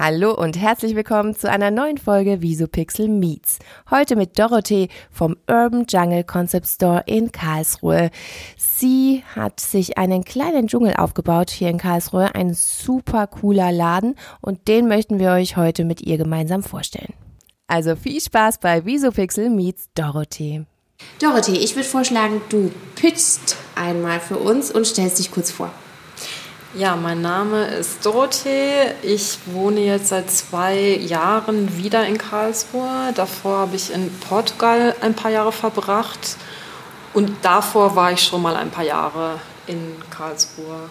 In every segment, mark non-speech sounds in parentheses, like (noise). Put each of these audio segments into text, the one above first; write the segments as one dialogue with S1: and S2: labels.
S1: Hallo und herzlich willkommen zu einer neuen Folge Visopixel Meets. Heute mit Dorothee vom Urban Jungle Concept Store in Karlsruhe. Sie hat sich einen kleinen Dschungel aufgebaut hier in Karlsruhe, ein super cooler Laden und den möchten wir euch heute mit ihr gemeinsam vorstellen. Also viel Spaß bei Visopixel Meets Dorothee.
S2: Dorothee, ich würde vorschlagen, du pitchst einmal für uns und stellst dich kurz vor.
S3: Ja, mein Name ist Dorothee. Ich wohne jetzt seit zwei Jahren wieder in Karlsruhe. Davor habe ich in Portugal ein paar Jahre verbracht und davor war ich schon mal ein paar Jahre in Karlsruhe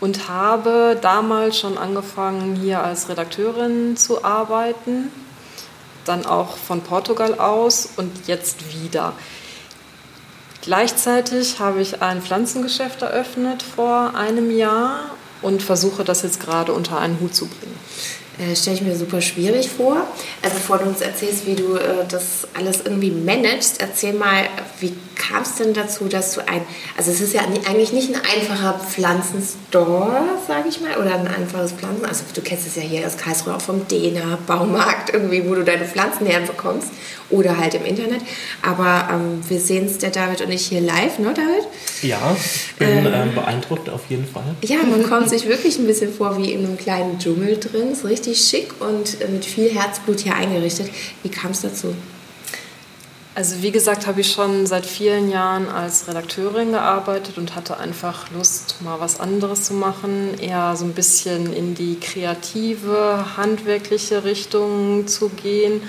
S3: und habe damals schon angefangen, hier als Redakteurin zu arbeiten. Dann auch von Portugal aus und jetzt wieder. Gleichzeitig habe ich ein Pflanzengeschäft eröffnet vor einem Jahr und versuche das jetzt gerade unter einen Hut zu bringen.
S2: Äh, Stelle ich mir super schwierig vor. Also bevor du uns erzählst, wie du äh, das alles irgendwie managst, erzähl mal, wie kam es denn dazu, dass du ein, also es ist ja eigentlich nicht ein einfacher Pflanzenstore, sage ich mal, oder ein einfaches Pflanzen, also du kennst es ja hier aus Karlsruhe auch vom Dena, Baumarkt irgendwie, wo du deine Pflanzen herbekommst oder halt im Internet. Aber ähm, wir sehen es, der David und ich hier live, ne David?
S4: Ja, ich bin ähm, ähm, beeindruckt auf jeden Fall.
S2: Ja, man kommt sich wirklich ein bisschen vor wie in einem kleinen Dschungel drin, ist richtig schick und äh, mit viel Herzblut hier eingerichtet. Wie kam es dazu?
S3: Also wie gesagt, habe ich schon seit vielen Jahren als Redakteurin gearbeitet und hatte einfach Lust, mal was anderes zu machen, eher so ein bisschen in die kreative, handwerkliche Richtung zu gehen.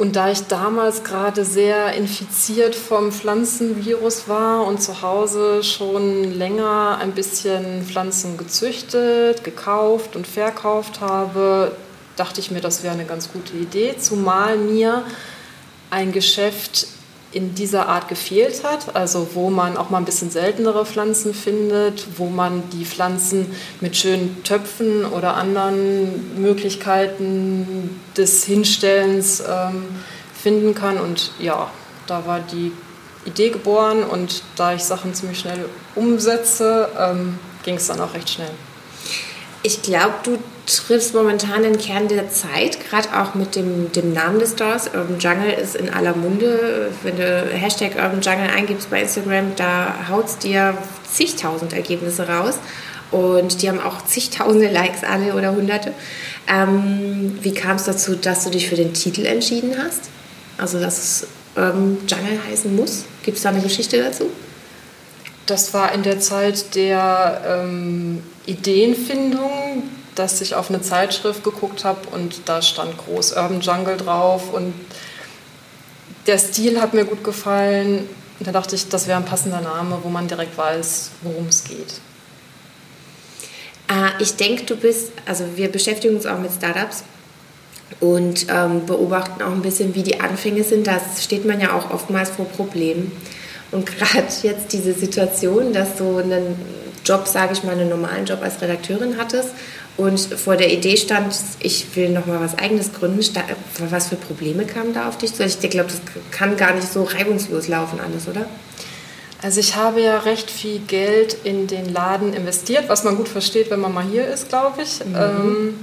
S3: Und da ich damals gerade sehr infiziert vom Pflanzenvirus war und zu Hause schon länger ein bisschen Pflanzen gezüchtet, gekauft und verkauft habe, dachte ich mir, das wäre eine ganz gute Idee, zumal mir ein Geschäft in dieser Art gefehlt hat, also wo man auch mal ein bisschen seltenere Pflanzen findet, wo man die Pflanzen mit schönen Töpfen oder anderen Möglichkeiten des Hinstellens ähm, finden kann. Und ja, da war die Idee geboren und da ich Sachen ziemlich schnell umsetze, ähm, ging es dann auch recht schnell.
S2: Ich glaube, du triffst momentan den Kern der Zeit, gerade auch mit dem, dem Namen des Stores. Urban Jungle ist in aller Munde. Wenn du Hashtag Urban Jungle eingibst bei Instagram, da haut es dir zigtausend Ergebnisse raus. Und die haben auch zigtausende Likes alle oder hunderte. Ähm, wie kam es dazu, dass du dich für den Titel entschieden hast? Also, dass es Urban Jungle heißen muss? Gibt es da eine Geschichte dazu?
S3: Das war in der Zeit der ähm, Ideenfindung, dass ich auf eine Zeitschrift geguckt habe und da stand groß Urban Jungle drauf und der Stil hat mir gut gefallen. Und da dachte ich, das wäre ein passender Name, wo man direkt weiß, worum es geht.
S2: Äh, ich denke, du bist, also wir beschäftigen uns auch mit Startups und ähm, beobachten auch ein bisschen, wie die Anfänge sind. Da steht man ja auch oftmals vor Problemen. Und (laughs) gerade jetzt diese Situation, dass du einen Job, sage ich mal, einen normalen Job als Redakteurin hattest und vor der Idee stand, ich will noch mal was Eigenes gründen. Was für Probleme kamen da auf dich zu? Ich glaube, das kann gar nicht so reibungslos laufen alles, oder?
S3: Also ich habe ja recht viel Geld in den Laden investiert, was man gut versteht, wenn man mal hier ist, glaube ich. Mhm. Ähm,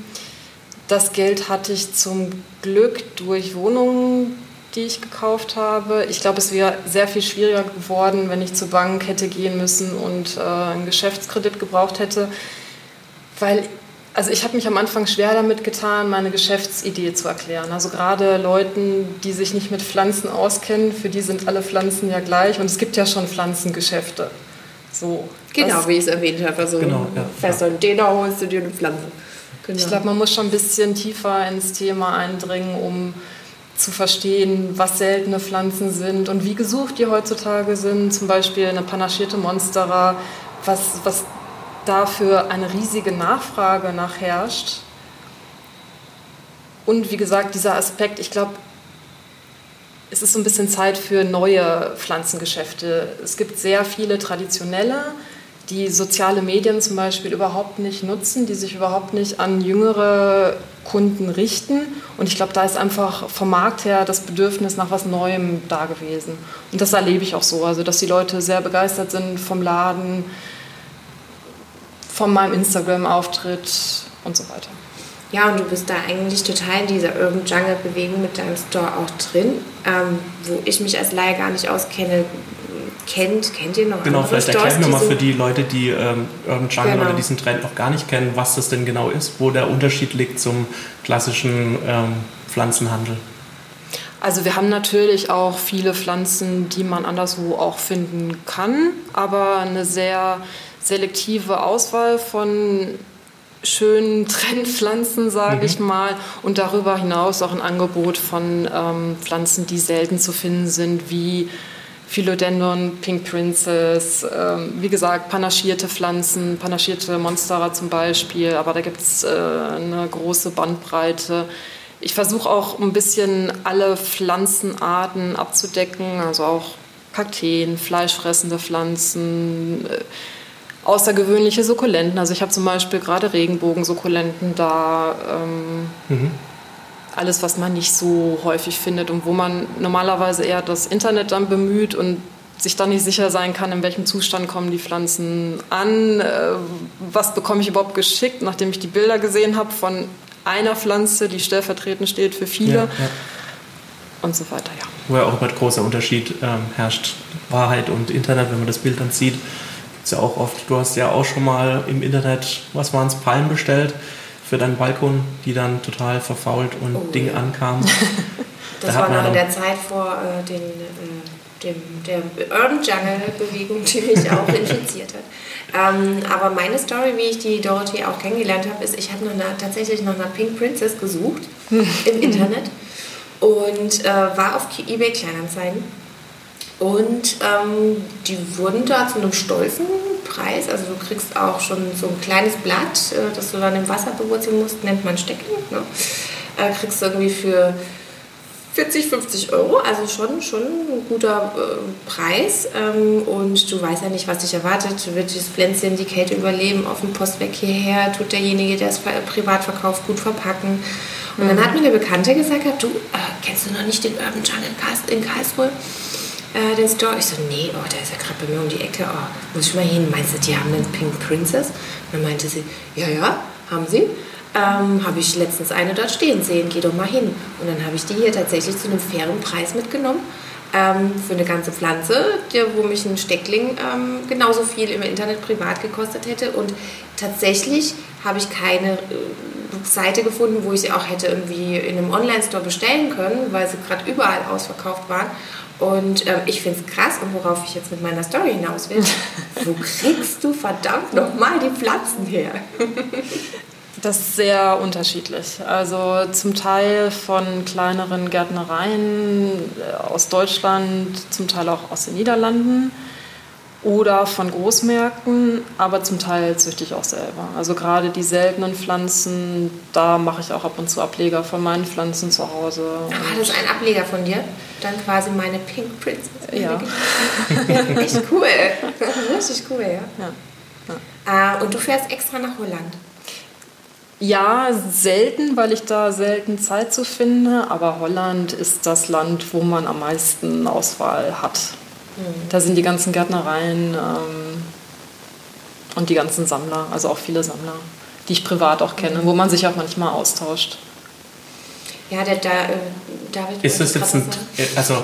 S3: das Geld hatte ich zum Glück durch Wohnungen die ich gekauft habe. Ich glaube, es wäre sehr viel schwieriger geworden, wenn ich zur Bank hätte gehen müssen und äh, einen Geschäftskredit gebraucht hätte, weil also ich habe mich am Anfang schwer damit getan, meine Geschäftsidee zu erklären. Also gerade Leuten, die sich nicht mit Pflanzen auskennen, für die sind alle Pflanzen ja gleich und es gibt ja schon Pflanzengeschäfte. So.
S2: Genau, wie ich es erwähnt habe. Also genau, ja, fest ja. den holst du dir eine Pflanze.
S3: Genau. Ich glaube, man muss schon ein bisschen tiefer ins Thema eindringen, um zu verstehen, was seltene Pflanzen sind und wie gesucht die heutzutage sind. Zum Beispiel eine panaschierte Monstera, was, was dafür eine riesige Nachfrage nachherrscht. Und wie gesagt, dieser Aspekt, ich glaube, es ist so ein bisschen Zeit für neue Pflanzengeschäfte. Es gibt sehr viele traditionelle, die soziale Medien zum Beispiel überhaupt nicht nutzen, die sich überhaupt nicht an jüngere Kunden richten. Und ich glaube, da ist einfach vom Markt her das Bedürfnis nach was Neuem da gewesen. Und das erlebe ich auch so, also dass die Leute sehr begeistert sind vom Laden, von meinem Instagram-Auftritt und so weiter.
S2: Ja, und du bist da eigentlich total in dieser Urban Jungle Bewegung mit deinem Store auch drin, ähm, wo ich mich als Laie gar nicht auskenne. Kennt, kennt ihr noch
S4: Genau, vielleicht
S2: Stores,
S4: erklären wir mal für die Leute, die ähm, Urban Jungle
S2: Genau.
S4: oder diesen Trend noch gar nicht kennen, was das denn genau ist, wo der Unterschied liegt zum klassischen ähm, Pflanzenhandel.
S3: Also wir haben natürlich auch viele Pflanzen, die man anderswo auch finden kann, aber eine sehr selektive Auswahl von schönen (laughs) Trendpflanzen, sage ich mal, und darüber hinaus auch ein Angebot von ähm, Pflanzen, die selten zu finden sind, wie Philodendron, Pink Princess, ähm, wie gesagt, panaschierte Pflanzen, panaschierte Monstera zum Beispiel, aber da gibt es äh, eine große Bandbreite. Ich versuche auch ein bisschen alle Pflanzenarten abzudecken, also auch Kakteen, fleischfressende Pflanzen, äh, außergewöhnliche Sukkulenten. Also ich habe zum Beispiel gerade Regenbogensukkulenten da. Ähm, alles, was man nicht so häufig findet und wo man normalerweise eher das Internet dann bemüht und sich dann nicht sicher sein kann, in welchem Zustand kommen die Pflanzen an, äh, was bekomme ich überhaupt geschickt, nachdem ich die Bilder gesehen habe von einer Pflanze, die stellvertretend steht für viele
S4: Ja, ja.
S3: und so weiter. Ja.
S4: Wo ja auch immer großer Unterschied ähm, herrscht, Wahrheit und Internet, wenn man das Bild dann sieht. Gibt's ja auch oft, du hast ja auch schon mal im Internet, was waren es, Palmen bestellt für deinen Balkon, die dann total verfault und
S2: Oh,
S4: Dinge
S2: ja.
S4: ankamen. (laughs)
S2: Das
S4: Da
S2: war noch in der Zeit vor äh, den, äh, dem, der Urban Jungle Bewegung, die mich (laughs) auch infiziert hat. Ähm, aber meine Story, wie ich die Dorothy auch kennengelernt habe, ist, ich habe noch eine, tatsächlich nach einer Pink Princess gesucht (laughs) im Internet und äh, war auf eBay Kleinanzeigen. Und ähm, die wurden da zu einem stolzen Preis. Also du kriegst auch schon so ein kleines Blatt, äh, das du dann im Wasser bewurzeln musst, nennt man Stecken. Ne? Äh, kriegst du irgendwie für 40, 50 Euro, also schon, schon ein guter äh, Preis. Ähm, und du weißt ja nicht, was dich erwartet. Wird das Pflänzchen die Kälte überleben auf dem Postweg hierher? Tut derjenige, der es privat verkauft, gut verpacken? Und dann hat mir eine Bekannte gesagt, du, äh, kennst du noch nicht den Urban Jungle in Karls- in Karlsruhe? Äh, den Store? Ich so, nee, oh, der ist ja gerade bei mir um die Ecke. Oh, muss ich mal hin? Meinst du, die haben einen Pink Princess? Und dann meinte sie, ja, ja, haben sie. Ähm, habe ich letztens eine dort stehen sehen, geh doch mal hin. Und dann habe ich die hier tatsächlich zu einem fairen Preis mitgenommen. Ähm, für eine ganze Pflanze, der, wo mich ein Steckling ähm, genauso viel im Internet privat gekostet hätte. Und tatsächlich habe ich keine äh, Seite gefunden, wo ich sie auch hätte irgendwie in einem Online-Store bestellen können, weil sie gerade überall ausverkauft waren. Und ähm, ich finde es krass und worauf ich jetzt mit meiner Story hinaus will, (laughs) wo kriegst du verdammt nochmal die Pflanzen her?
S3: Das ist sehr unterschiedlich. Also zum Teil von kleineren Gärtnereien äh, aus Deutschland, zum Teil auch aus den Niederlanden oder von Großmärkten, aber zum Teil züchte ich auch selber. Also gerade die seltenen Pflanzen, da mache ich auch ab und zu Ableger von meinen Pflanzen zu Hause.
S2: War das ein Ableger von dir? Dann quasi meine Pink Princess.
S3: Ja.
S2: ja echt cool. Richtig cool, ja.
S3: Ja.
S2: Äh, und du fährst extra nach Holland.
S3: Ja, selten, weil ich da selten Zeit zu finde, aber Holland ist das Land, wo man am meisten Auswahl hat. Da sind die ganzen Gärtnereien ähm, und die ganzen Sammler, also auch viele Sammler, die ich privat auch kenne, wo man sich auch manchmal austauscht.
S2: Ja, der da, äh, David.
S4: Ist das jetzt ein,
S2: sagen.
S4: also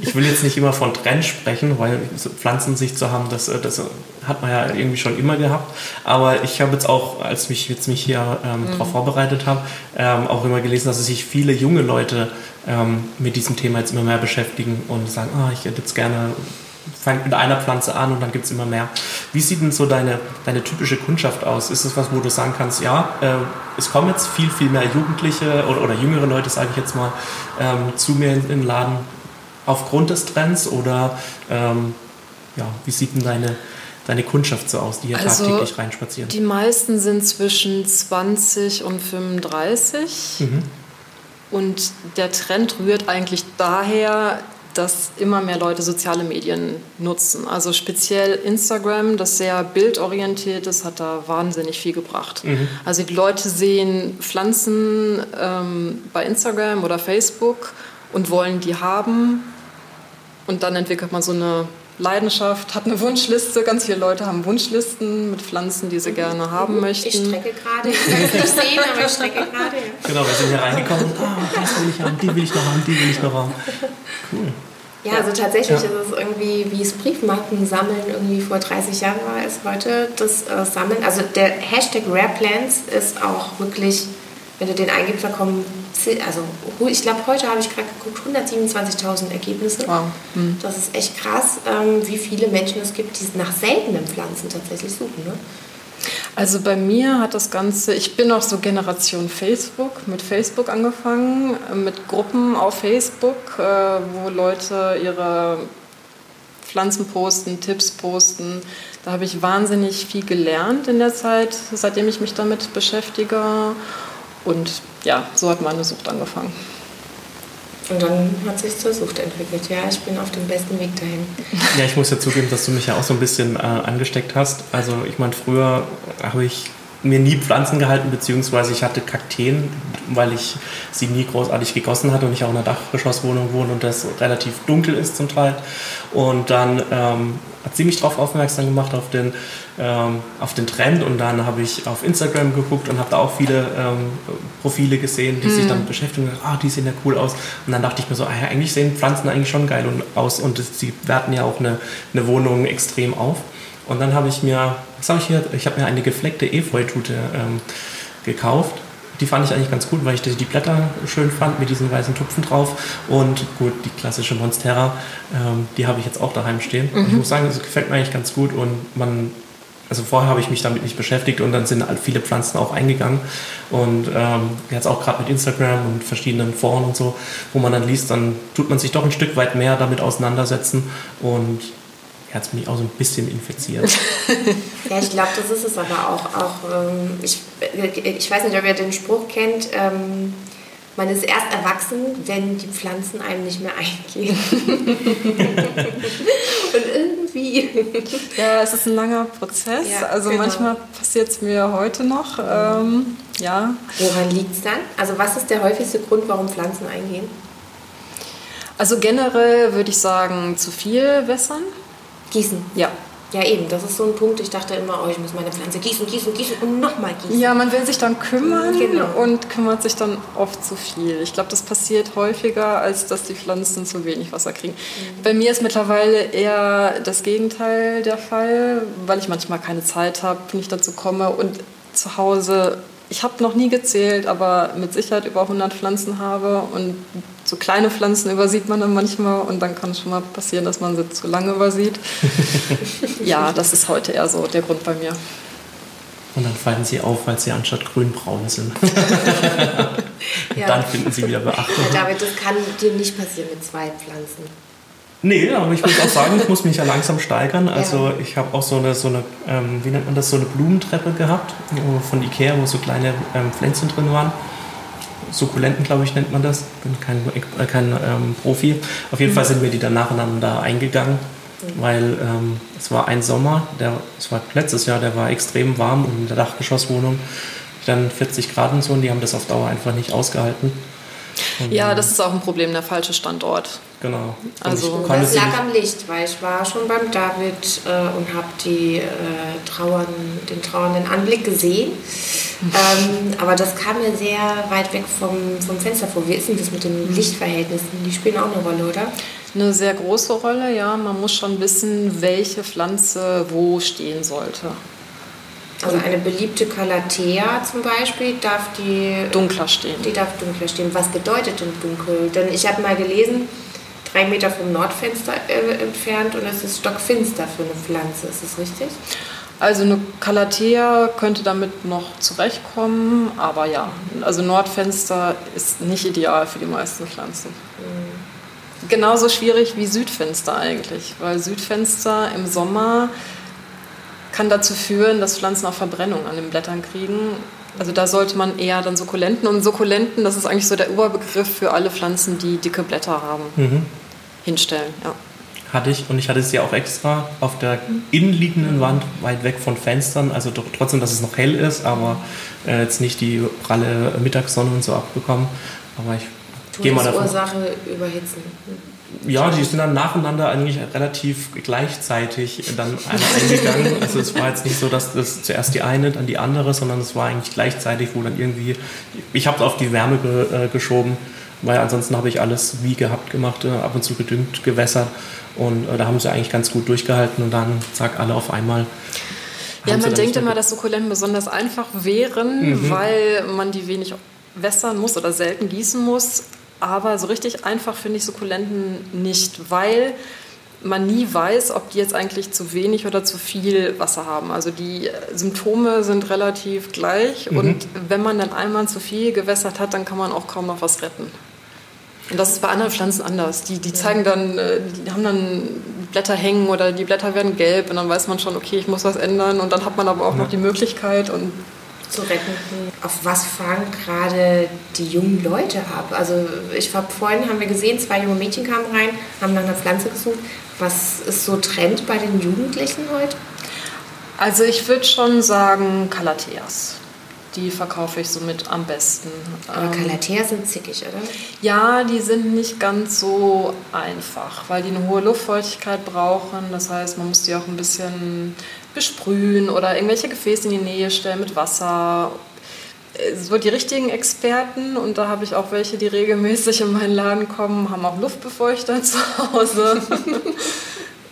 S4: ich will jetzt nicht immer von Trend sprechen, weil so Pflanzensicht zu haben, das, äh, das hat man ja irgendwie schon immer gehabt. Aber ich habe jetzt auch, als ich jetzt mich hier ähm, darauf vorbereitet habe, ähm, auch immer gelesen, dass sich viele junge Leute ähm, mit diesem Thema jetzt immer mehr beschäftigen und sagen, ah, ich hätte jetzt gerne, fangt mit einer Pflanze an und dann gibt es immer mehr. Wie sieht denn so deine, deine typische Kundschaft aus? Ist es was, wo du sagen kannst, ja, äh, es kommen jetzt viel, viel mehr Jugendliche oder, oder jüngere Leute, sage ich jetzt mal, ähm, zu mir in, in den Laden aufgrund des Trends oder ähm, ja, wie sieht denn deine, deine Kundschaft so aus, die hier
S3: Also,
S4: tagtäglich reinspazieren?
S3: Die meisten sind zwischen 20 und 35. Und der Trend rührt eigentlich daher, dass immer mehr Leute soziale Medien nutzen. Also speziell Instagram, das sehr bildorientiert ist, hat da wahnsinnig viel gebracht. Also die Leute sehen Pflanzen ähm, bei Instagram oder Facebook und wollen die haben. Und dann entwickelt man so eine Leidenschaft, hat eine Wunschliste. Ganz viele Leute haben Wunschlisten mit Pflanzen, die sie mhm. gerne haben möchten. Ich
S2: strecke gerade. Ich kann es nicht (laughs) sehen, aber ich strecke gerade. Ja.
S4: Genau, wir sind hier reingekommen. Ah, das will ich haben, die will ich noch haben, die will ich noch haben. Cool.
S2: Ja, also tatsächlich ja. ist es irgendwie, wie es Briefmarken sammeln irgendwie vor 30 Jahren war, ist heute das äh, Sammeln. Also der Hashtag RarePlants ist auch wirklich, wenn du den eingibst, da kommen, also ich glaube, heute habe ich gerade geguckt, 127.000 Ergebnisse. Wow. Hm. Das ist echt krass, ähm, wie viele Menschen es gibt, die nach seltenen Pflanzen tatsächlich suchen. Ne?
S3: Also bei mir hat das Ganze, ich bin auch so Generation Facebook, mit Facebook angefangen, mit Gruppen auf Facebook, äh, wo Leute ihre Pflanzen posten, Tipps posten. Da habe ich wahnsinnig viel gelernt in der Zeit, seitdem ich mich damit beschäftige. Und ja, so hat meine Sucht angefangen.
S2: Und dann hat sich zur Sucht entwickelt. Ja, ich bin auf dem besten Weg dahin.
S4: Ja, ich muss ja zugeben, dass du mich ja auch so ein bisschen äh, angesteckt hast. Also ich meine, früher habe ich mir nie Pflanzen gehalten, beziehungsweise ich hatte Kakteen, weil ich sie nie großartig gegossen hatte und ich auch in einer Dachgeschosswohnung wohne und das relativ dunkel ist zum Teil. Und dann ähm, hat sie mich darauf aufmerksam gemacht, auf den, ähm, auf den Trend und dann habe ich auf Instagram geguckt und habe da auch viele ähm, Profile gesehen, die mhm. sich damit beschäftigen. Ah, die sehen ja cool aus. Und dann dachte ich mir so, ah ja, eigentlich sehen Pflanzen eigentlich schon geil aus und sie werten ja auch eine, eine Wohnung extrem auf. Und dann habe ich mir, was habe ich hier? Ich habe mir eine gefleckte Efeutute ähm, gekauft. Die fand ich eigentlich ganz gut, weil ich die Blätter schön fand mit diesen weißen Tupfen drauf. Und gut, die klassische Monstera, ähm, die habe ich jetzt auch daheim stehen. Mhm. Ich muss sagen, es gefällt mir eigentlich ganz gut und man also vorher habe ich mich damit nicht beschäftigt und dann sind halt viele Pflanzen auch eingegangen. Und ähm, jetzt auch gerade mit Instagram und verschiedenen Foren und so, wo man dann liest, dann tut man sich doch ein Stück weit mehr damit auseinandersetzen. Und jetzt bin ich auch so ein bisschen infiziert. (laughs)
S2: ja, ich glaube, das ist es aber auch. auch ähm, ich, ich weiß nicht, ob ihr den Spruch kennt. Ähm, man ist erst erwachsen, wenn die Pflanzen einem nicht mehr eingehen. (laughs) Und irgendwie.
S3: Ja, es ist ein langer Prozess. Ja, also genau. manchmal passiert es mir heute noch. Ähm, ja.
S2: Woran liegt es dann? Also was ist der häufigste Grund, warum Pflanzen eingehen?
S3: Also generell würde ich sagen, zu viel wässern.
S2: Gießen. Ja. Ja, eben, das ist so ein Punkt. Ich dachte immer, oh, ich muss meine Pflanze gießen, gießen, gießen und nochmal gießen.
S3: Ja, man will sich dann kümmern genau. und kümmert sich dann oft zu viel. Ich glaube, das passiert häufiger, als dass die Pflanzen zu wenig Wasser kriegen. Mhm. Bei mir ist mittlerweile eher das Gegenteil der Fall, weil ich manchmal keine Zeit habe, nicht dazu komme und zu Hause ich habe noch nie gezählt, aber mit Sicherheit über 100 Pflanzen habe und so kleine Pflanzen übersieht man dann manchmal und dann kann es schon mal passieren, dass man sie zu lange übersieht. (laughs) ja, das ist heute eher so der Grund bei mir.
S4: Und dann fallen sie auf, weil sie anstatt grünbraun sind. ja. (laughs) Dann finden sie wieder Beachtung.
S2: Ja, David, das kann dir nicht passieren mit zwei Pflanzen.
S4: Nee, aber ich muss auch sagen, ich muss mich ja langsam steigern. Also ja. ich habe auch so eine, so eine ähm, wie nennt man das, so eine Blumentreppe gehabt von Ikea, wo so kleine ähm, Pflänzchen drin waren. Sukkulenten, glaube ich, nennt man das. Bin kein, äh, kein ähm, Profi. Auf jeden mhm. Fall sind mir die dann nacheinander eingegangen, mhm. weil ähm, es war ein Sommer, der, es war letztes Jahr, der war extrem warm und in der Dachgeschosswohnung dann 40 Grad und so und die haben das auf Dauer einfach nicht ausgehalten.
S3: Ja, das ist auch ein Problem, der falsche Standort.
S4: Genau.
S2: Also das lag am Licht, weil ich war schon beim David äh, und habe äh, Trauern, den trauernden Anblick gesehen. ähm, aber das kam mir sehr weit weg vom, vom Fenster vor. Wie ist denn das mit den mhm. Lichtverhältnissen? Die spielen auch eine Rolle, oder?
S3: Eine sehr große Rolle, ja. Man muss schon wissen, welche Pflanze wo stehen sollte.
S2: Also eine beliebte Calathea zum Beispiel darf die
S3: dunkler stehen.
S2: Die darf dunkler stehen. Was bedeutet denn dunkel? Denn ich habe mal gelesen, drei Meter vom Nordfenster äh, entfernt und es ist stockfinster für eine Pflanze. Ist das richtig?
S3: Also eine Calathea könnte damit noch zurechtkommen, aber ja, also Nordfenster ist nicht ideal für die meisten Pflanzen. Mhm. Genauso schwierig wie Südfenster eigentlich, weil Südfenster im Sommer kann dazu führen, dass Pflanzen auch Verbrennung an den Blättern kriegen. Also da sollte man eher dann Sukkulenten und Sukkulenten, das ist eigentlich so der Überbegriff für alle Pflanzen, die dicke Blätter haben, mhm. hinstellen. Ja.
S4: Hatte ich und ich hatte sie auch extra auf der innenliegenden Wand, weit weg von Fenstern, also doch, trotzdem, dass es noch hell ist, aber äh, jetzt nicht die pralle Mittagssonne und so abbekommen. Aber ich
S2: Todesursache überhitzen.
S4: Ja, die sind dann nacheinander eigentlich relativ gleichzeitig dann eingegangen. (laughs) Also es war jetzt nicht so, dass das zuerst die eine, dann die andere, sondern es war eigentlich gleichzeitig, wo dann irgendwie, ich habe es auf die Wärme ge, äh, geschoben, weil ansonsten habe ich alles wie gehabt gemacht, äh, ab und zu gedüngt, gewässert und äh, da haben sie eigentlich ganz gut durchgehalten und dann zack, alle auf einmal.
S3: Ja, man denkt immer, dass Sukkulenten besonders einfach wären, mhm. weil man die wenig wässern muss oder selten gießen muss. Aber so richtig einfach finde ich Sukkulenten nicht, weil man nie weiß, ob die jetzt eigentlich zu wenig oder zu viel Wasser haben. Also die Symptome sind relativ gleich mhm. und wenn man dann einmal zu viel gewässert hat, dann kann man auch kaum noch was retten. Und das ist bei anderen Pflanzen anders. Die, die zeigen dann, äh, die haben dann Blätter hängen oder die Blätter werden gelb und dann weiß man schon, okay, ich muss was ändern und dann hat man aber auch noch die Möglichkeit und
S2: zu retten. Auf was fahren gerade die jungen Leute ab? Also ich habe vorhin haben wir gesehen, zwei junge Mädchen kamen rein, haben nach einer Pflanze gesucht. Was ist so Trend bei den Jugendlichen heute?
S3: Also ich würde schon sagen Calatheas. Die verkaufe ich somit am besten.
S2: Aber Calatheas sind zickig, oder?
S3: Ja, die sind nicht ganz so einfach, weil die eine hohe Luftfeuchtigkeit brauchen. Das heißt, man muss die auch ein bisschen besprühen oder irgendwelche Gefäße in die Nähe stellen mit Wasser. So die richtigen Experten, und da habe ich auch welche, die regelmäßig in meinen Laden kommen, haben auch Luftbefeuchter (laughs) zu Hause.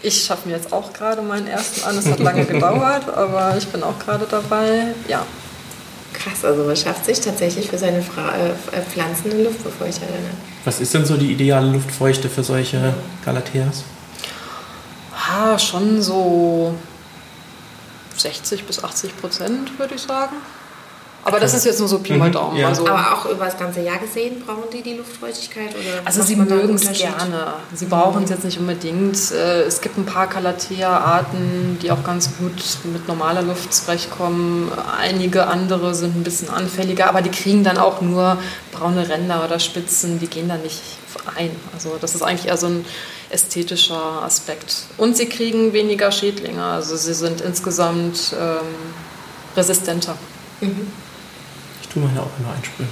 S3: Ich schaffe mir jetzt auch gerade meinen ersten an. Es hat lange gedauert, aber ich bin auch gerade dabei. Ja.
S2: Krass, also man schafft sich tatsächlich für seine Fra äh, äh Pflanzen einen Luftbefeuchter. Ne?
S4: Was ist denn so die ideale Luftfeuchte für solche Galateas?
S3: Ah, schon so 60 bis 80 Prozent, würde ich sagen. Aber das ist jetzt nur so Pi mal mhm. Daumen.
S2: Ja. Also Aber auch über das ganze Jahr gesehen, brauchen die die Luftfeuchtigkeit? Oder
S3: also sie mögen es gerne. Sie brauchen es jetzt nicht unbedingt. Äh, es gibt ein paar Calathea-Arten, die auch ganz gut mit normaler Luft zurechtkommen. Einige andere sind ein bisschen anfälliger, aber die kriegen dann auch nur braune Ränder oder Spitzen. Die gehen da nicht ein. Also das ist eigentlich eher so ein ästhetischer Aspekt. Und sie kriegen weniger Schädlinge, also sie sind insgesamt ähm, resistenter. Mhm.
S4: Tue meine auch immer einsprühen.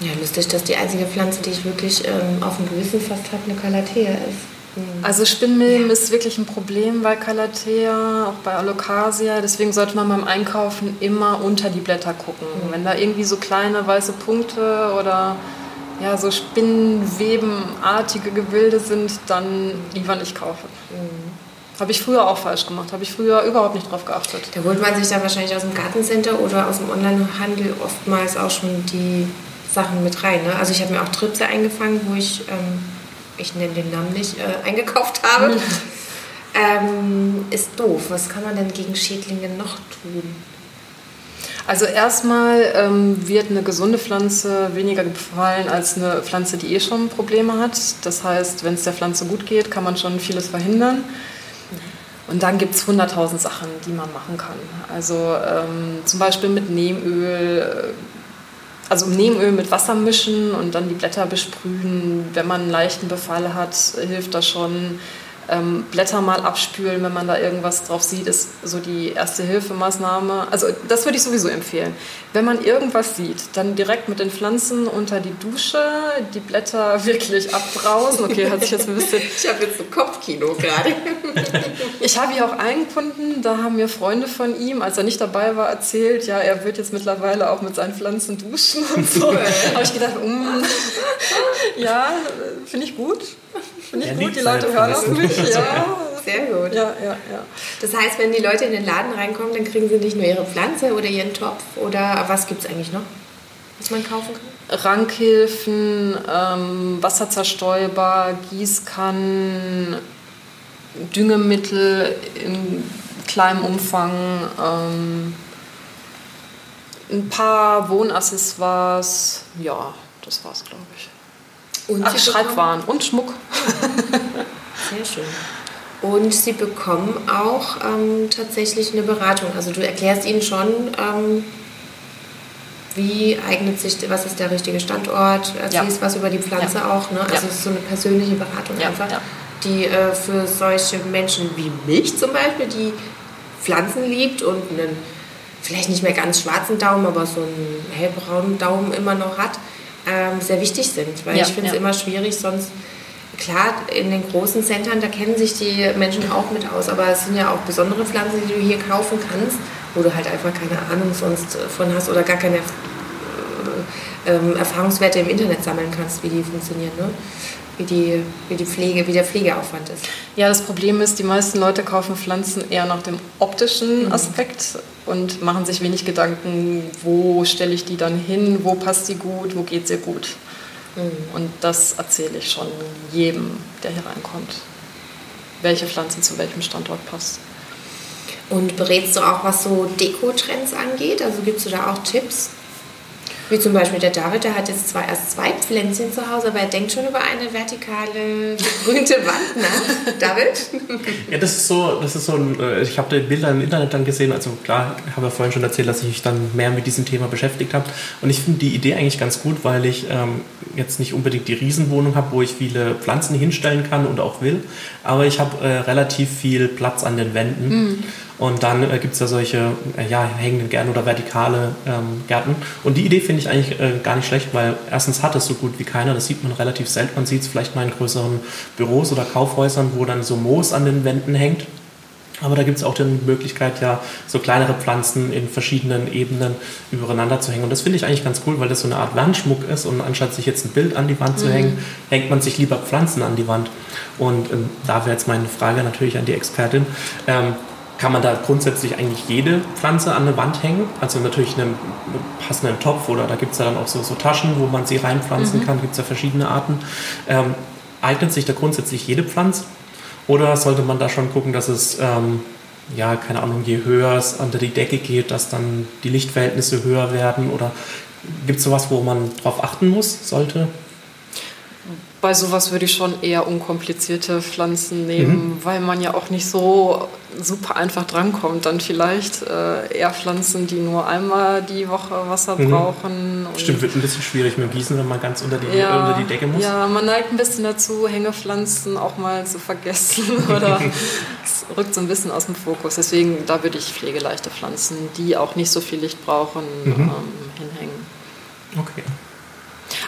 S2: Ja, lustig, dass die einzige Pflanze, die ich wirklich ähm, auf dem Gewissen fast habe, eine Calathea ist.
S3: Mhm. Also Spinnmilben ja. ist wirklich ein Problem bei Calathea, auch bei Alocasia. Deswegen sollte man beim Einkaufen immer unter die Blätter gucken. Mhm. Wenn da irgendwie so kleine weiße Punkte oder ja, so spinnenwebenartige Gebilde sind, dann lieber nicht kaufen. Mhm. Habe ich früher auch falsch gemacht, habe ich früher überhaupt nicht drauf geachtet.
S2: Da holt man sich dann wahrscheinlich aus dem Gartencenter oder aus dem Onlinehandel oftmals auch schon die Sachen mit rein. Ne? Also ich habe mir auch Tripse eingefangen, wo ich, ähm, ich nenne den Namen nicht, äh, (laughs) eingekauft habe. Mhm. ähm, ist doof. Was kann man denn gegen Schädlinge noch tun?
S3: Also erstmal ähm, wird eine gesunde Pflanze weniger befallen als eine Pflanze, die eh schon Probleme hat. Das heißt, wenn es der Pflanze gut geht, kann man schon vieles verhindern. Und dann gibt es 100.000 Sachen, die man machen kann. Also ähm, zum Beispiel mit Nehmöl, äh, also Nehmöl mit Wasser mischen und dann die Blätter besprühen. Wenn man einen leichten Befall hat, hilft das schon ähm, Blätter mal abspülen, wenn man da irgendwas drauf sieht, ist so die erste Hilfemaßnahme. Also das würde ich sowieso empfehlen. Wenn man irgendwas sieht, dann direkt mit den Pflanzen unter die Dusche, die Blätter (laughs) wirklich abbrausen. Okay, hat sich jetzt ein bisschen... (laughs)
S2: ich habe jetzt ein Kopfkino gerade. (laughs)
S3: ich habe hier auch einen Kunden, da haben mir Freunde von ihm, als er nicht dabei war, erzählt, ja, er wird jetzt mittlerweile auch mit seinen Pflanzen duschen und so. habe ich gedacht, mm, ja, finde ich gut. Finde ich gut, die Leute hören auf mich. Ja. (laughs)
S2: Sehr gut.
S3: Ja, ja, ja.
S2: Das heißt, wenn die Leute in den Laden reinkommen, dann kriegen sie nicht nur ihre Pflanze oder ihren Topf oder was gibt es eigentlich noch, was man kaufen kann?
S3: Rankhilfen, ähm, Wasserzerstäuber, Gießkannen, Düngemittel in kleinem Umfang, ähm, ein paar Wohnaccessoires, ja, das war's, glaube ich. Und Ach, Schreibwaren und Schmuck.
S2: Sehr schön. Und sie bekommen auch ähm, tatsächlich eine Beratung. Also du erklärst ihnen schon, ähm, wie eignet sich, was ist der richtige Standort, erzählst ja. was über die Pflanze ja. auch. Ne? Also ja. es ist so eine persönliche Beratung einfach, die äh, für solche Menschen wie mich zum Beispiel, die Pflanzen liebt und einen vielleicht nicht mehr ganz schwarzen Daumen, aber so einen hellbraunen Daumen immer noch hat, ähm, sehr wichtig sind. Weil
S3: Ja,
S2: ich finde es
S3: ja.
S2: immer schwierig, sonst klar, in den großen Centern, da kennen sich die Menschen auch mit aus, aber es sind ja auch besondere Pflanzen, die du hier kaufen kannst, wo du halt einfach keine Ahnung sonst äh, von hast oder gar keine äh, ähm, Erfahrungswerte im Internet sammeln kannst, wie die funktionieren, ne? Wie, die, wie, die Pflege, wie der Pflegeaufwand ist.
S3: Ja, das Problem ist, die meisten Leute kaufen Pflanzen eher nach dem optischen Aspekt und machen sich wenig Gedanken, wo stelle ich die dann hin, wo passt sie gut, wo geht sie gut. Und das erzähle ich schon jedem, der hier reinkommt, welche Pflanze zu welchem Standort passt.
S2: Und berätst du auch, was so Deko-Trends angeht? Also gibst du da auch Tipps? Wie zum Beispiel der David, der hat jetzt zwar erst zwei Pflänzchen zu Hause, aber er denkt schon über eine vertikale begrünte Wand nach. (laughs) David?
S4: Ja, das ist so, das ist so ein, äh, ich habe die Bilder im Internet dann gesehen, also klar, ich habe ja vorhin schon erzählt, dass ich mich dann mehr mit diesem Thema beschäftigt habe. Und ich finde die Idee eigentlich ganz gut, weil ich ähm, jetzt nicht unbedingt die Riesenwohnung habe, wo ich viele Pflanzen hinstellen kann und auch will, aber ich habe äh, relativ viel Platz an den Wänden und dann äh, gibt es ja solche äh, ja, hängenden Gärten oder vertikale ähm, Gärten und die Idee finde ich eigentlich äh, gar nicht schlecht, weil erstens hat es so gut wie keiner, das sieht man relativ selten, man sieht es vielleicht mal in größeren Büros oder Kaufhäusern, wo dann so Moos an den Wänden hängt. Aber da gibt es auch die Möglichkeit, ja, so kleinere Pflanzen in verschiedenen Ebenen übereinander zu hängen. Und das finde ich eigentlich ganz cool, weil das so eine Art Wandschmuck ist. Und anstatt sich jetzt ein Bild an die Wand zu hängen, hängt man sich lieber Pflanzen an die Wand. Und ähm, da wäre jetzt meine Frage natürlich an die Expertin. Ähm, kann man da grundsätzlich eigentlich jede Pflanze an eine Wand hängen? Also natürlich einen passenden Topf oder da gibt es ja dann auch so, so Taschen, wo man sie reinpflanzen kann. Gibt es ja verschiedene Arten. Ähm, eignet sich da grundsätzlich jede Pflanze? Oder sollte man da schon gucken, dass es, ähm, ja, keine Ahnung, je höher es unter die Decke geht, dass dann die Lichtverhältnisse höher werden? Oder gibt es sowas, wo man drauf achten muss, sollte?
S3: Bei sowas würde ich schon eher unkomplizierte Pflanzen nehmen, weil man ja auch nicht so super einfach drankommt. Dann vielleicht äh, eher Pflanzen, die nur einmal die Woche Wasser brauchen. und-
S4: Stimmt, wird ein bisschen schwierig mit dem Gießen, wenn man ganz unter die,
S3: ja,
S4: unter die Decke muss.
S3: Ja, man neigt ein bisschen dazu, Hängepflanzen auch mal zu vergessen (laughs) oder es rückt so ein bisschen aus dem Fokus. Deswegen, da würde ich pflegeleichte Pflanzen, die auch nicht so viel Licht brauchen,
S4: Mhm.
S3: ähm, hinhängen.
S4: Okay.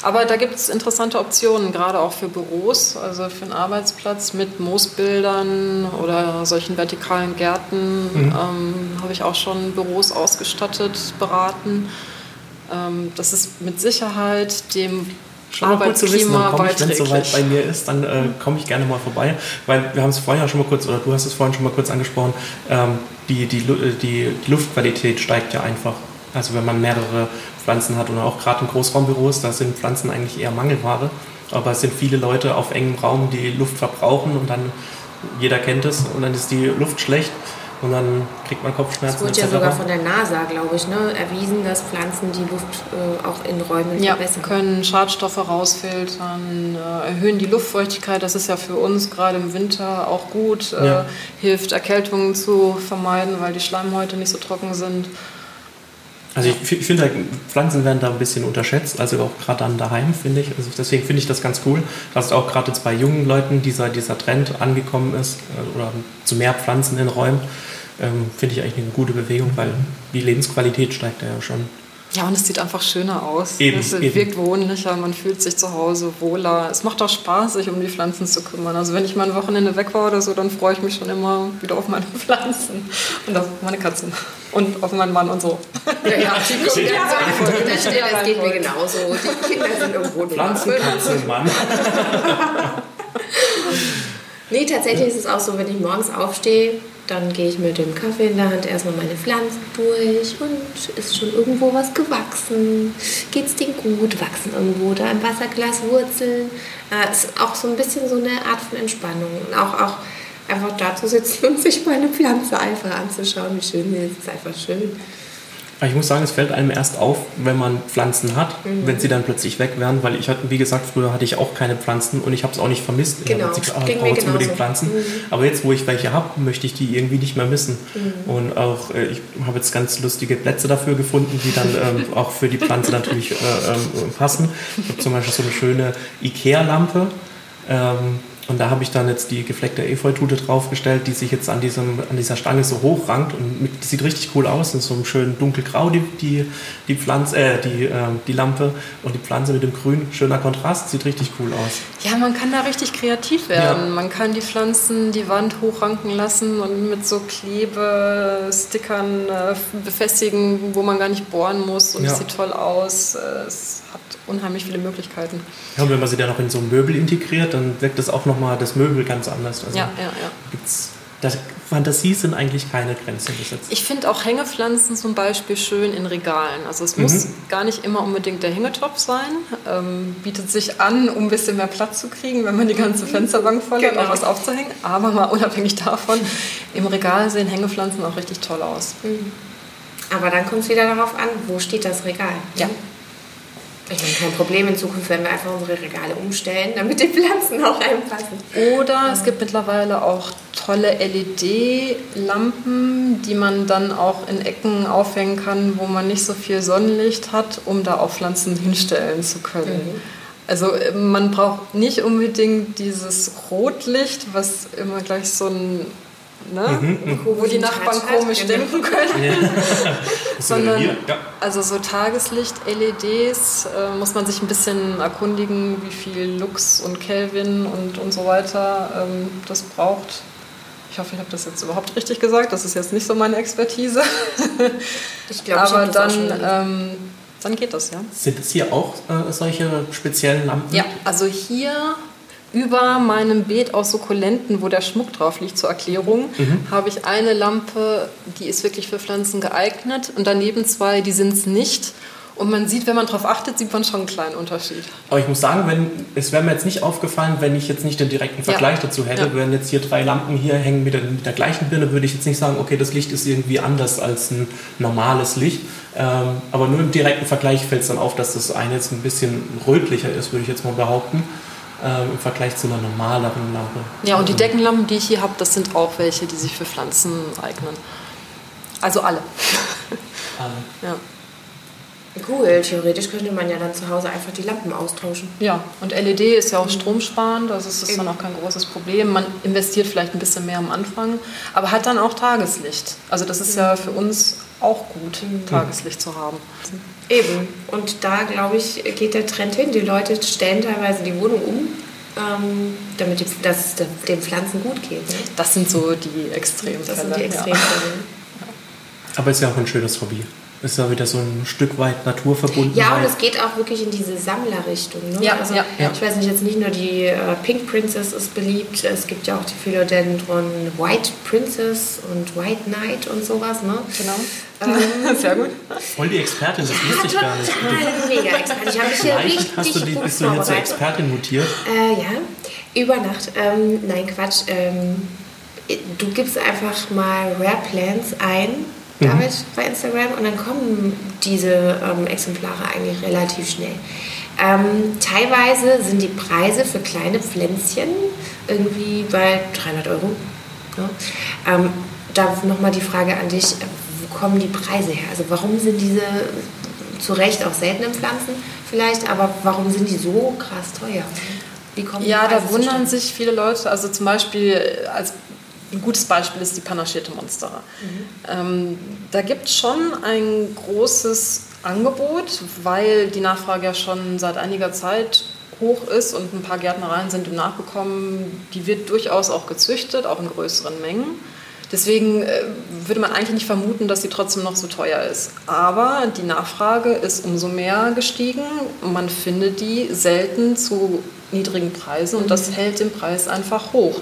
S3: Aber da gibt es interessante Optionen, gerade auch für Büros, also für einen Arbeitsplatz mit Moosbildern oder solchen vertikalen Gärten.
S4: Mhm.
S3: Ähm, Habe ich auch schon Büros ausgestattet, beraten. Ähm, das ist mit Sicherheit dem
S4: Schon mal gut zu wissen, dann
S3: Arbeitsklima
S4: komme ich, wenn es soweit bei mir ist, dann äh, komme ich gerne mal vorbei. Weil wir haben es vorhin ja schon mal kurz, oder du hast es vorhin schon mal kurz angesprochen, ähm, die, die, äh, die, die Luftqualität steigt ja einfach. Also wenn man mehrere Pflanzen hat oder auch gerade in Großraumbüros, da sind Pflanzen eigentlich eher Mangelware. Aber es sind viele Leute auf engem Raum, die Luft verbrauchen und dann, jeder kennt es, und dann ist die Luft schlecht und dann kriegt man
S2: Es
S4: Kopfschmerzen
S2: wurde ja sogar von der NASA, glaube ich, ne, erwiesen, dass Pflanzen die Luft äh, auch in Räumen
S3: Ja,
S2: verbessern.
S3: können Schadstoffe rausfiltern, äh, erhöhen die Luftfeuchtigkeit. Das ist ja für uns gerade im Winter auch gut. Äh,
S4: Ja.
S3: Hilft Erkältungen zu vermeiden, weil die Schleimhäute nicht so trocken sind.
S4: Also ich, fi- ich finde, halt, Pflanzen werden da ein bisschen unterschätzt, also auch gerade dann daheim, finde ich. Also deswegen finde ich das ganz cool, dass auch gerade jetzt bei jungen Leuten dieser, dieser Trend angekommen ist äh, oder zu mehr Pflanzen in Räumen, ähm, finde ich eigentlich eine gute Bewegung, weil die Lebensqualität steigt ja schon.
S3: Ja, und es sieht einfach schöner aus.
S4: Eben,
S3: es
S4: eben.
S3: wirkt wohnlicher, man fühlt sich zu Hause wohler. Es macht auch Spaß, sich um die Pflanzen zu kümmern. Also wenn ich mal ein Wochenende weg war oder so, dann freue ich mich schon immer wieder auf meine (laughs) Pflanzen und auf meine Katzen und auf meinen Mann und so.
S2: Ja, ja, die (laughs) kommen
S3: Ja.
S2: Das das geht mir genauso. Die Kinder sind irgendwo
S4: Pflanzen, Katzen, Mann. (laughs)
S2: Nee, tatsächlich ist es auch so, wenn ich morgens aufstehe, dann gehe ich mit dem Kaffee in der Hand erstmal meine Pflanzen durch und ist schon irgendwo was gewachsen. Geht's denen gut? Wachsen irgendwo da im Wasserglas Wurzeln? Äh, ist auch so ein bisschen so eine Art von Entspannung. Und auch, auch einfach da zu sitzen (laughs) und sich meine Pflanze einfach anzuschauen, wie schön sie ist. ist einfach schön.
S4: Ich muss sagen, es fällt einem erst auf, wenn man Pflanzen hat, wenn sie dann plötzlich weg wären, weil ich hatte, wie gesagt, früher hatte ich auch keine Pflanzen und ich habe es auch nicht vermisst. Ich
S2: Genau,
S4: habe ah, ich
S2: mir
S4: brauche jetzt unbedingt. Pflanzen. Aber jetzt, wo ich welche habe, möchte ich die irgendwie nicht mehr missen. Und auch, äh, ich habe jetzt ganz lustige Plätze dafür gefunden, die dann ähm, (laughs) auch für die Pflanze natürlich äh, ähm, passen. Ich habe zum Beispiel so eine schöne Ikea-Lampe. Ähm, Und da habe ich dann jetzt die gefleckte Efeutute draufgestellt, die sich jetzt an, diesem, an dieser Stange so hoch rankt und mit, sieht richtig cool aus. In so einem schönen dunkelgrau die, die, die, Pflanze, äh, die, äh, die Lampe und die Pflanze mit dem Grün. Schöner Kontrast, sieht richtig cool aus.
S3: Ja, man kann da richtig kreativ werden. Ja. Man kann die Pflanzen die Wand hochranken lassen und mit so Klebestickern äh, befestigen, wo man gar nicht bohren muss. Und es sieht toll aus. Es hat unheimlich viele Möglichkeiten.
S4: Ja, und wenn man sie dann noch in so ein Möbel integriert, dann wirkt das auch nochmal das Möbel ganz anders.
S3: Also ja, ja, ja.
S4: Gibt's, das, Fantasie sind eigentlich keine Grenzen gesetzt.
S3: Ich finde auch Hängepflanzen zum Beispiel schön in Regalen. Also es mhm. muss gar nicht immer unbedingt der Hängetopf sein. Ähm, bietet sich an, um ein bisschen mehr Platz zu kriegen, wenn man die ganze Fensterbank voll genau. hat, noch was aufzuhängen. Aber mal unabhängig davon, im Regal sehen Hängepflanzen auch richtig toll aus. Mhm.
S2: Aber dann kommt es wieder darauf an, wo steht das Regal.
S3: Ja.
S2: Ich meine, kein Problem in Zukunft, wenn wir einfach unsere Regale umstellen, damit die Pflanzen auch reinpassen.
S3: Oder es gibt mittlerweile auch tolle LED-Lampen, die man dann auch in Ecken aufhängen kann, wo man nicht so viel Sonnenlicht hat, um da auch Pflanzen (laughs) hinstellen zu können. Mhm. Also man braucht nicht unbedingt dieses Rotlicht, was immer gleich so ein ne? Mhm, mhm. wo die Nachbarn komisch genau. denken können. Ja. (laughs) Sondern ja. also so Tageslicht-LEDs äh, muss man sich ein bisschen erkundigen, wie viel Lux und Kelvin und, und so weiter ähm, das braucht. Ich hoffe, ich habe das jetzt überhaupt richtig gesagt. Das ist jetzt nicht so meine Expertise. (laughs)
S2: ich glaube,
S3: Aber dann, ähm, dann geht das, ja.
S4: Sind es hier auch äh, solche speziellen Lampen?
S3: Ja, also hier über meinem Beet aus Sukkulenten, wo der Schmuck drauf liegt, zur Erklärung, mhm. habe ich eine Lampe, die ist wirklich für Pflanzen geeignet und daneben zwei, die sind es nicht. Und man sieht, wenn man darauf achtet, sieht man schon einen kleinen Unterschied.
S4: Aber ich muss sagen, wenn, es wäre mir jetzt nicht aufgefallen, wenn ich jetzt nicht den direkten Vergleich ja. dazu hätte. Ja. Wenn jetzt hier drei Lampen hier hängen mit der, mit der, gleichen Birne, würde ich jetzt nicht sagen, okay, das Licht ist irgendwie anders als ein normales Licht. Ähm, aber nur im direkten Vergleich fällt es dann auf, dass das eine jetzt ein bisschen rötlicher ist, würde ich jetzt mal behaupten äh, im Vergleich zu einer normaleren Lampe.
S3: Ja, und die Deckenlampen, die ich hier habe, das sind auch welche, die sich für Pflanzen eignen. Also alle. (laughs)
S4: Alle.
S3: Ja.
S2: Cool, theoretisch könnte man ja dann zu Hause einfach die Lampen austauschen.
S3: Ja, und LED ist ja auch stromsparend, also ist das dann auch kein großes Problem. Man investiert vielleicht ein bisschen mehr am Anfang, aber hat dann auch Tageslicht. Also das ist ja für uns auch gut, mhm. Tageslicht zu haben.
S2: Eben. Und da, glaube ich, geht der Trend hin. Die Leute stellen teilweise die Wohnung um, ähm, damit es den Pflanzen gut geht. Ne?
S3: Das sind so die Extremfälle.
S2: Das sind die Extremfälle.
S4: Ja. Aber es ist ja auch ein schönes Hobby ist ja wieder so ein Stück weit naturverbunden.
S2: Ja, und es geht auch wirklich in diese Sammlerrichtung. Ne?
S3: Ja, also, ja, ja.
S2: Ich weiß nicht, jetzt nicht nur die äh, Pink Princess ist beliebt, es gibt ja auch die Philodendron White Princess und White Knight und sowas. Ne?
S3: Genau. Ähm, (laughs) Sehr gut.
S4: Voll die Expertin, das wusste ich gar nicht.
S2: Mega Expertin. Ich habe mich hier richtig
S4: hast du die, bist du jetzt zur Expertin mutiert?
S2: Äh, ja, über Nacht. Ähm, nein, Quatsch. Ähm, du gibst einfach mal Rare Plants ein damit mhm. bei Instagram und dann kommen diese ähm, Exemplare eigentlich relativ schnell. Ähm, teilweise sind die Preise für kleine Pflänzchen irgendwie bei 300 Euro. Ja. Ähm, da nochmal die Frage an dich, wo kommen die Preise her? Also warum sind diese zu Recht auch seltenen Pflanzen vielleicht, aber warum sind die so krass teuer?
S3: Wie kommen ja, da wundern sich viele Leute, also zum Beispiel als ein gutes Beispiel ist die panaschierte Monstera. Mhm. Ähm, da gibt es schon ein großes Angebot, weil die Nachfrage ja schon seit einiger Zeit hoch ist und ein paar Gärtnereien sind im Nachgekommen. Die wird durchaus auch gezüchtet, auch in größeren Mengen. Deswegen äh, würde man eigentlich nicht vermuten, dass sie trotzdem noch so teuer ist. Aber die Nachfrage ist umso mehr gestiegen. Man findet die selten zu niedrigen Preisen und das mhm. hält den Preis einfach hoch.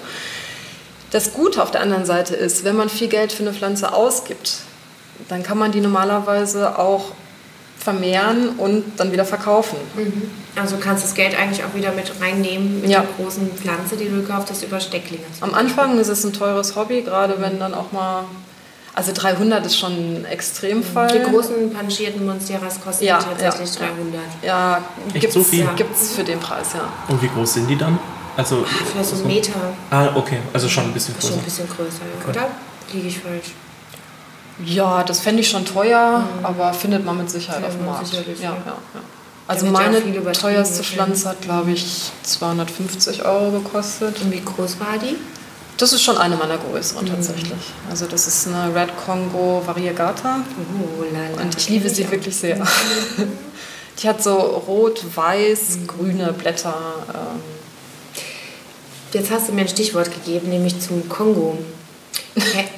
S3: Das Gute auf der anderen Seite ist, wenn man viel Geld für eine Pflanze ausgibt, dann kann man die normalerweise auch vermehren und dann wieder verkaufen.
S2: Mhm. Also kannst du das Geld eigentlich auch wieder mit reinnehmen mit ja. der großen Pflanze, die du gekauft hast, über Stecklinge.
S3: Am Anfang ist es ein teures Hobby, gerade wenn dann auch mal also 300 ist schon ein Extremfall.
S2: Die großen panschierten Monsteras kosten ja, tatsächlich
S3: ja,
S2: 300.
S3: Ja,
S4: gibt es
S3: so gibt's für den Preis, ja.
S4: Und wie groß sind die dann? Also,
S2: Vielleicht so ein Meter.
S4: Ah, okay. Also schon ein bisschen größer.
S2: Schon ein bisschen größer, okay. oder? Liege ich falsch?
S3: Ja, das fände ich schon teuer, mhm. aber findet man mit Sicherheit Find auf dem Markt.
S2: Ja, ja. Ja,
S3: Also meine teuerste Pflanze hat, glaube ich, 250 Euro gekostet.
S2: Und wie groß war die?
S3: Das ist schon eine meiner größeren mhm. tatsächlich. Also das ist eine Red Congo Variegata.
S2: Oh, lala.
S3: Und ich liebe sie wirklich sehr. (laughs) Die hat so rot, weiß, mhm. grüne Blätter. Ähm.
S2: Jetzt hast du mir ein Stichwort gegeben, nämlich zum Kongo.